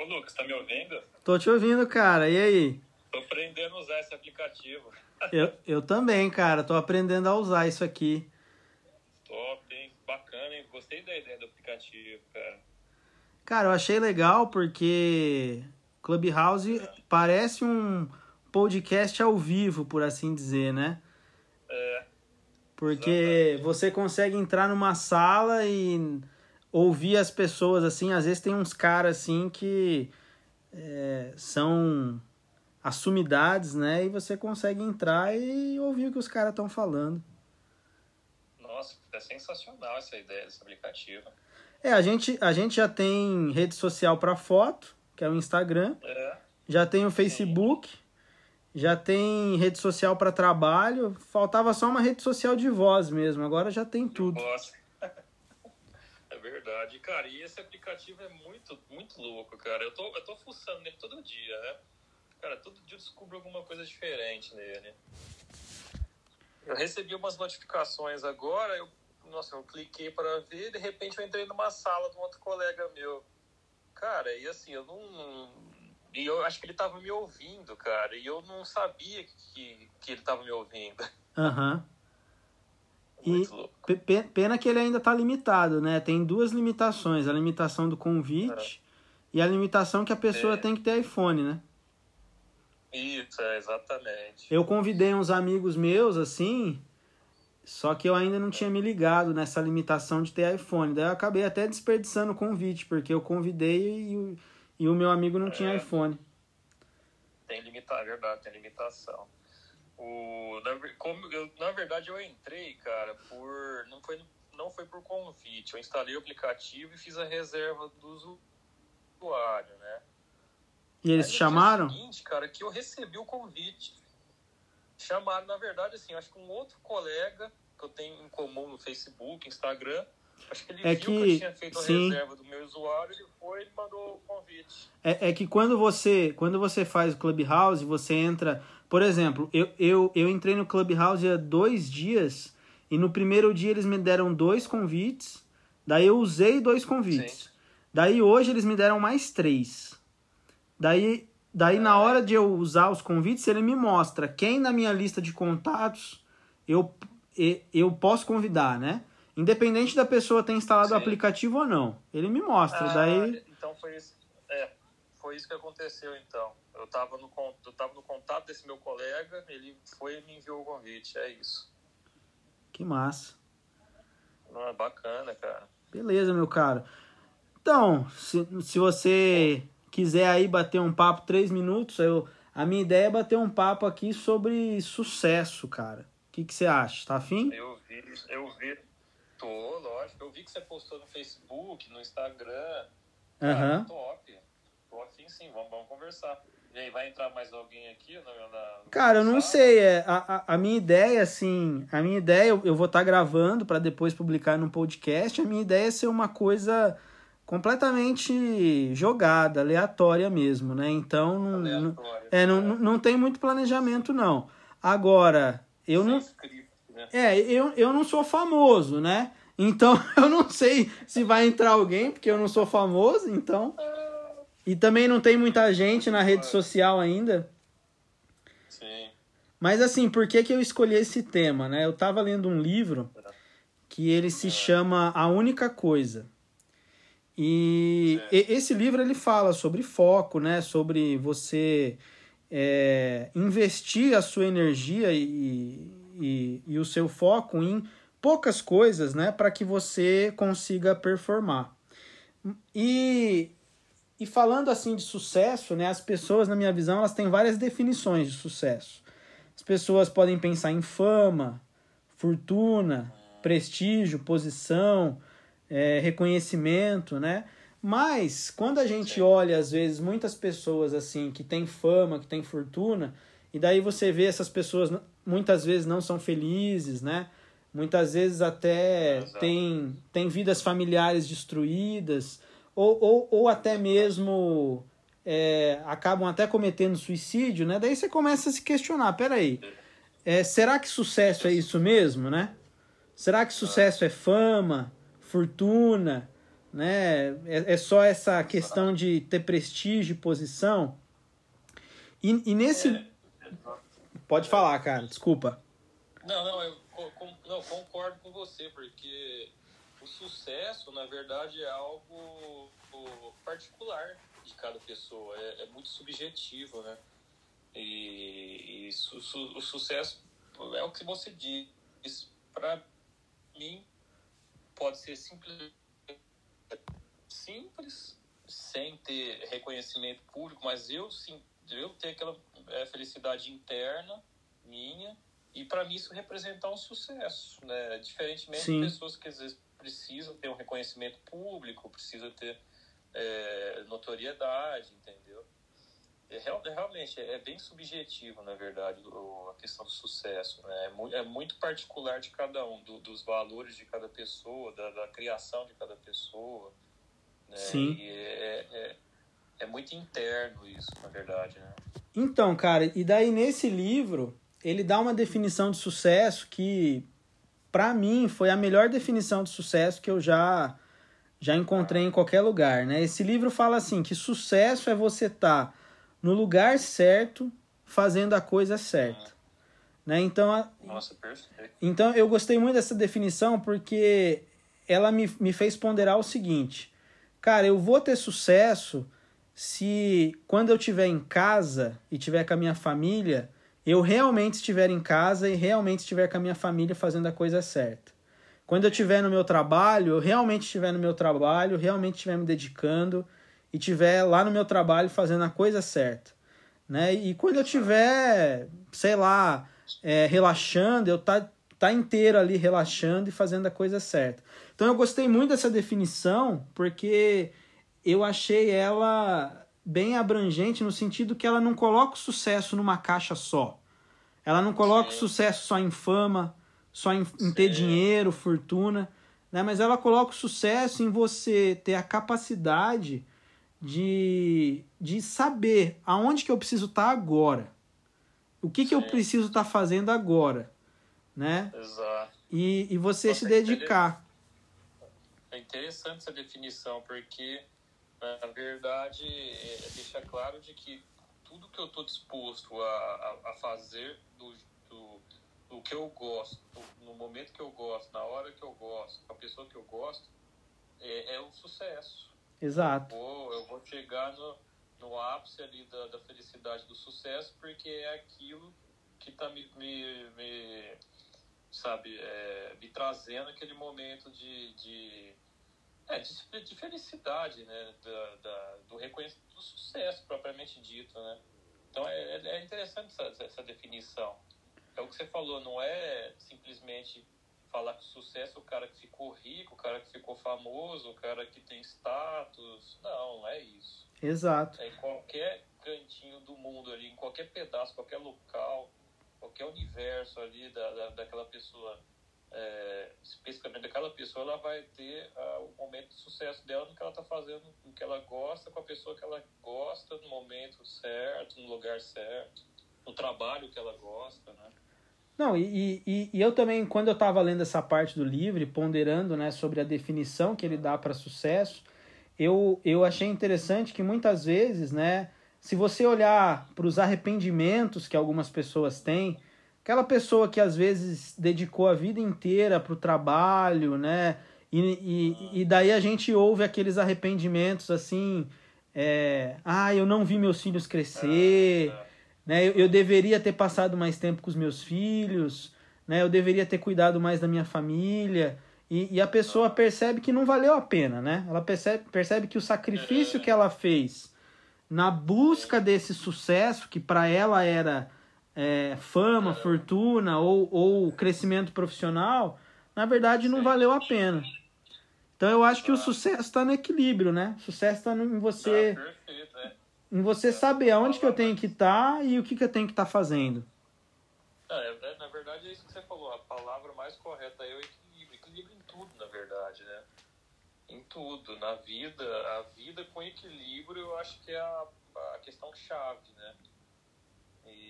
Ô, Lucas, tá me ouvindo? Tô te ouvindo, cara. E aí? Tô aprendendo a usar esse aplicativo. Eu, eu também, cara. Tô aprendendo a usar isso aqui. Top, hein? Bacana, hein? Gostei da ideia do aplicativo, cara. Cara, eu achei legal porque Clubhouse parece um podcast ao vivo, por assim dizer, né? É, Porque Exatamente. você consegue entrar numa sala e ouvir as pessoas, assim. Às vezes tem uns caras, assim, que é, são assumidades, né? E você consegue entrar e ouvir o que os caras estão falando. nossa, é sensacional essa ideia desse aplicativo. É, a gente, a gente já tem rede social para foto, que é o Instagram. É, Já tem o Facebook. Já tem rede social para trabalho. Faltava só uma rede social de voz mesmo. Agora já tem tudo. Nossa. Verdade. Cara, e esse aplicativo é muito, muito louco, cara. Eu tô, eu tô fuçando nele todo dia, né? Cara, todo dia eu descubro alguma coisa diferente nele. Eu recebi umas notificações agora, eu, nossa, eu cliquei para ver, de repente eu entrei numa sala de um outro colega meu. Cara, e assim, eu não. E eu acho que ele tava me ouvindo, cara, e eu não sabia que, que ele tava me ouvindo. Aham. E pena que ele ainda tá limitado, né? Tem duas limitações. A limitação do convite e a limitação que a pessoa É. tem que ter iPhone, né? Isso, é, exatamente. Eu convidei uns amigos meus, assim, só que eu ainda não tinha me ligado nessa limitação de ter iPhone. Daí eu acabei até desperdiçando o convite, porque eu convidei e, o- e o meu amigo não tinha É. iPhone. Tem limitação, é verdade, tem limitação. O, na, como eu, na verdade, eu entrei, cara, por. Não foi, não foi por convite. Eu instalei o aplicativo e fiz a reserva do usuário, né? E eles Aí, chamaram? Seguinte, cara, que eu recebi o convite. Chamaram, na verdade, assim, acho que um outro colega que eu tenho em comum no Facebook, Instagram. Acho que ele É viu que, que- eu tinha feito a sim. reserva do meu usuário, ele foi e mandou o convite. É, é que quando você, quando você faz o Clubhouse, você entra. Por exemplo, eu, eu, eu entrei no Clubhouse há dois dias e no primeiro dia eles me deram dois convites. Daí eu usei dois convites. Sim. Daí hoje eles me deram mais três. Daí, daí na hora de eu usar os convites, ele me mostra quem na minha lista de contatos eu, eu posso convidar, né? Independente da pessoa ter instalado o Sim. aplicativo ou não. Ele me mostra. Ah, daí. Então foi isso. É, foi isso que aconteceu então. Eu tava no, eu tava no contato desse meu colega, ele foi e me enviou o convite. É isso. Que massa. Não é bacana, cara. Beleza, meu caro. Então, se, se você quiser aí bater um papo três minutos, eu, a minha ideia é bater um papo aqui sobre sucesso, cara. O que, que você acha? Tá afim? Eu vi, eu vi. Tô, lógico. Eu vi que você postou no Facebook, no Instagram. Cara, Aham. top. Tô afim sim, vamos, vamos conversar. E aí, vai entrar mais alguém aqui na, no Cara, eu não sei. É, a, a, minha ideia, assim, a minha ideia, eu, eu vou estar gravando para depois publicar no podcast. A minha ideia é ser uma coisa completamente jogada, aleatória mesmo, né? Então, não, é, não, não- não tem muito planejamento, não. Agora, eu Sem não. Né? É, eu, eu não sou famoso, né? Então eu não sei se vai entrar alguém, porque eu não sou famoso, então. E também não tem muita gente na rede social ainda. Sim. Mas assim, por que, que eu escolhi esse tema, né? Eu tava lendo um livro que ele se chama A Única Coisa. E e- esse livro ele fala sobre foco, né? Sobre você é, investir a sua energia e, e, e o seu foco em poucas coisas, né? Para que você consiga performar. E, e falando assim de sucesso, né? As pessoas, na minha visão, elas têm várias definições de sucesso. As pessoas podem pensar em fama, fortuna, prestígio, posição, é, reconhecimento, né? Mas quando a gente olha, às vezes, muitas pessoas assim que têm fama, que têm fortuna, e daí você vê essas pessoas muitas vezes não são felizes, né? Muitas vezes até Exato. têm, têm vidas familiares destruídas, ou, ou, ou até mesmo é, acabam até cometendo suicídio, né? Daí você começa a se questionar, peraí, é, será que sucesso é isso mesmo, né? Será que sucesso é fama, fortuna, né? É, é só essa questão de ter prestígio, posição. E, e nesse. Pode falar, cara, desculpa. Não, não, eu com, não, concordo com você, porque o sucesso, na verdade, é algo particular de cada pessoa, é, é muito subjetivo, né? E, e su, su, o sucesso é o que você diz. Para mim, pode ser simples, simples, sem ter reconhecimento público, mas eu sim, eu ter aquela é, felicidade interna minha e para mim isso representar um sucesso, né? Diferentemente sim. de pessoas que às vezes precisam ter um reconhecimento ppúblico, precisam ter é, notoriedade, entendeu? É, realmente é bem subjetivo, na verdade, a questão do sucesso. Né? É, muito, é muito particular de cada um, do, dos valores de cada pessoa, da, da criação de cada pessoa. Né? Sim. E é, é, é muito interno isso, na verdade. Né? Então, cara, e daí nesse livro ele dá uma definição de sucesso que, para mim, foi a melhor definição de sucesso que eu já já encontrei em qualquer lugar, né? Esse livro fala assim que sucesso é você estar tá no lugar certo, fazendo a coisa certa. Né? Então, a... Nossa, perfeito. Então eu gostei muito dessa definição porque ela me, me fez ponderar o seguinte: cara, eu vou ter sucesso se quando eu estiver em casa e estiver com a minha família, eu realmente estiver em casa e realmente estiver com a minha família fazendo a coisa certa. Quando eu estiver no meu trabalho, eu realmente estiver no meu trabalho, realmente estiver me dedicando e estiver lá no meu trabalho fazendo a coisa certa. Né? E quando eu estiver, sei lá, é, relaxando, eu tá, tá inteiro ali relaxando e fazendo a coisa certa. Então eu gostei muito dessa definição porque eu achei ela bem abrangente no sentido que ela não coloca o sucesso numa caixa só. Ela não coloca Sim. o sucesso só em fama, só em, em ter dinheiro, fortuna, né? mas ela coloca o sucesso em você ter a capacidade de, de saber aonde que eu preciso estar tá agora. O que, que eu preciso estar tá fazendo agora. Né? Exato. E, e você Nossa, se dedicar. É interessante essa definição, porque na verdade é, deixa claro de que tudo que eu estou disposto a, a, a fazer do, do, do, que eu gosto, no momento que eu gosto, na hora que eu gosto, com a pessoa que eu gosto, é, é um sucesso. Exato. Eu vou, eu vou chegar no, no ápice ali da, da felicidade, do sucesso, porque é aquilo que está me, me, me, sabe, é, me trazendo aquele momento de, de, é, de, de felicidade, né, da, da, do reconhecimento do sucesso propriamente dito, né. Então é, é, é interessante essa, essa definição. É o que você falou, não é simplesmente falar que sucesso é o cara que ficou rico, o cara que ficou famoso, o cara que tem status. Não, não é isso. Exato. É em qualquer cantinho do mundo ali, em qualquer pedaço, qualquer local, qualquer universo ali da, da daquela pessoa, é, especificamente daquela pessoa, ela vai ter uh, o momento de sucesso dela no que ela está fazendo, no que ela gosta, com a pessoa que ela gosta, no momento certo, no lugar certo, no trabalho que ela gosta, né? Não, e, e, e eu também, quando eu estava lendo essa parte do livro, ponderando né, sobre a definição que ele dá para sucesso, eu, eu achei interessante que muitas vezes, né, se você olhar para os arrependimentos que algumas pessoas têm, aquela pessoa que às vezes dedicou a vida inteira para o trabalho, né, e, e, e daí a gente ouve aqueles arrependimentos assim, é, ah, eu não vi meus filhos crescer. Ah, né? Eu, eu deveria ter passado mais tempo com os meus filhos, né? eu deveria ter cuidado mais da minha família. E, e a pessoa percebe que não valeu a pena, né? Ela percebe, percebe que o sacrifício que ela fez na busca desse sucesso, que para ela era é, fama, fortuna ou, ou crescimento profissional, na verdade não valeu a pena. Então eu acho que o sucesso está no equilíbrio, né? O sucesso está em você em você saber aonde que eu tenho que estar tá e o que, que eu tenho que estar tá fazendo. É, é, na verdade é isso que você falou. A palavra mais correta é o equilíbrio. Equilíbrio em tudo, na verdade, né? Em tudo. Na vida, a vida com equilíbrio eu acho que é a, a questão chave, né?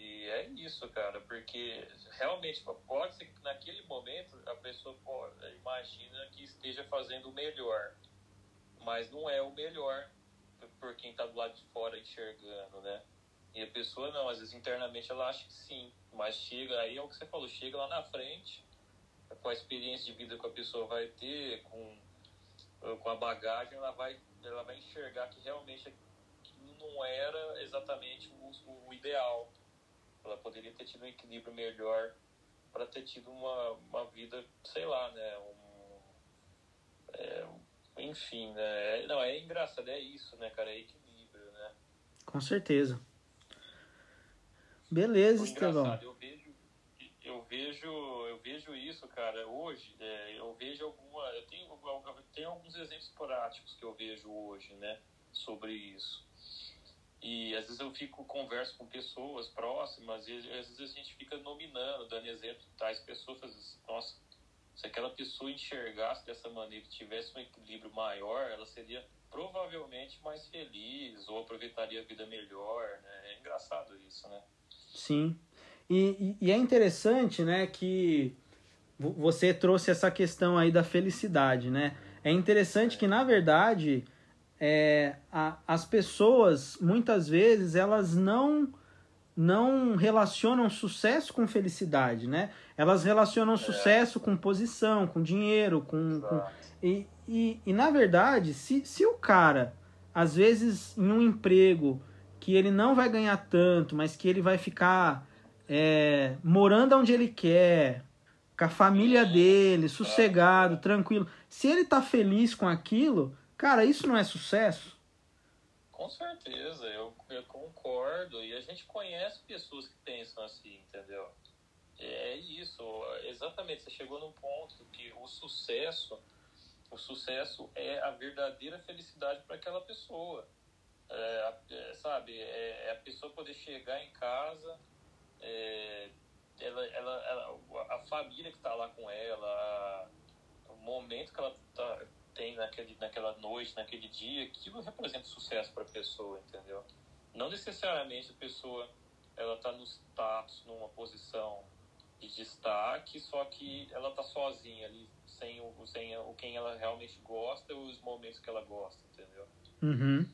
E é isso, cara, porque realmente pode ser que naquele momento a pessoa pode, imagina que esteja fazendo o melhor mas não é o melhor por quem está do lado de fora enxergando, né? E a pessoa não, às vezes internamente ela acha que sim, mas chega aí é o que você falou, chega lá na frente, com a experiência de vida que a pessoa vai ter, com, com a bagagem, ela vai, ela vai enxergar que realmente não era exatamente o, o ideal. Ela poderia ter tido um equilíbrio melhor para ter tido uma, uma vida, sei lá, né? Um, é, enfim, né? Não, é engraçado, é isso, né, cara? É equilíbrio, né? Com certeza. Beleza, Estevão. Eu vejo, eu vejo, eu vejo isso, cara, hoje, é, eu vejo alguma. Eu tenho, eu tenho alguns exemplos práticos que eu vejo hoje, né? Sobre isso. E às vezes eu fico, converso com pessoas próximas e às vezes a gente fica nominando, dando exemplo de tais pessoas, nossa, se aquela pessoa enxergasse dessa maneira, tivesse um equilíbrio maior, ela seria provavelmente mais feliz ou aproveitaria a vida melhor, né? É engraçado isso, né? Sim. E, e é interessante, né, que você trouxe essa questão aí da felicidade, né? É interessante que, na verdade, é, a, as pessoas, muitas vezes, elas não não relacionam sucesso com felicidade, né? Elas relacionam é. sucesso com posição, com dinheiro, com... com e, e, e, na verdade, se, se o cara, às vezes, em um emprego que ele não vai ganhar tanto, mas que ele vai ficar é, morando onde ele quer, com a família dele, sossegado, tranquilo. Se ele tá feliz com aquilo, Cara, isso não é sucesso? Com certeza, eu, eu concordo. E a gente conhece pessoas que pensam assim, entendeu? É isso, exatamente. Você chegou num ponto que o sucesso, o sucesso é a verdadeira felicidade para aquela pessoa. É, é, sabe, é, é, a pessoa poder chegar em casa, é, ela, ela, ela, a família que está lá com ela, a, o momento que ela está tem naquele, naquela noite, naquele dia, aquilo representa sucesso para a pessoa, entendeu? Não necessariamente a pessoa ela está no status, numa posição de destaque, só que ela está sozinha ali, sem o, sem o quem ela realmente gosta e os momentos que ela gosta, entendeu? Uhum.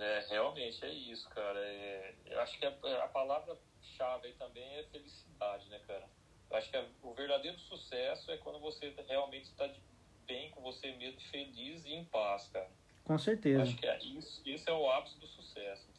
É, realmente é isso, cara. É, eu acho que a, a palavra-chave aí também é felicidade, né, cara? Eu acho que a, o verdadeiro sucesso é quando você realmente está de bem com você mesmo, feliz e em paz, cara. Com certeza. Acho que é isso, isso é o ápice do sucesso,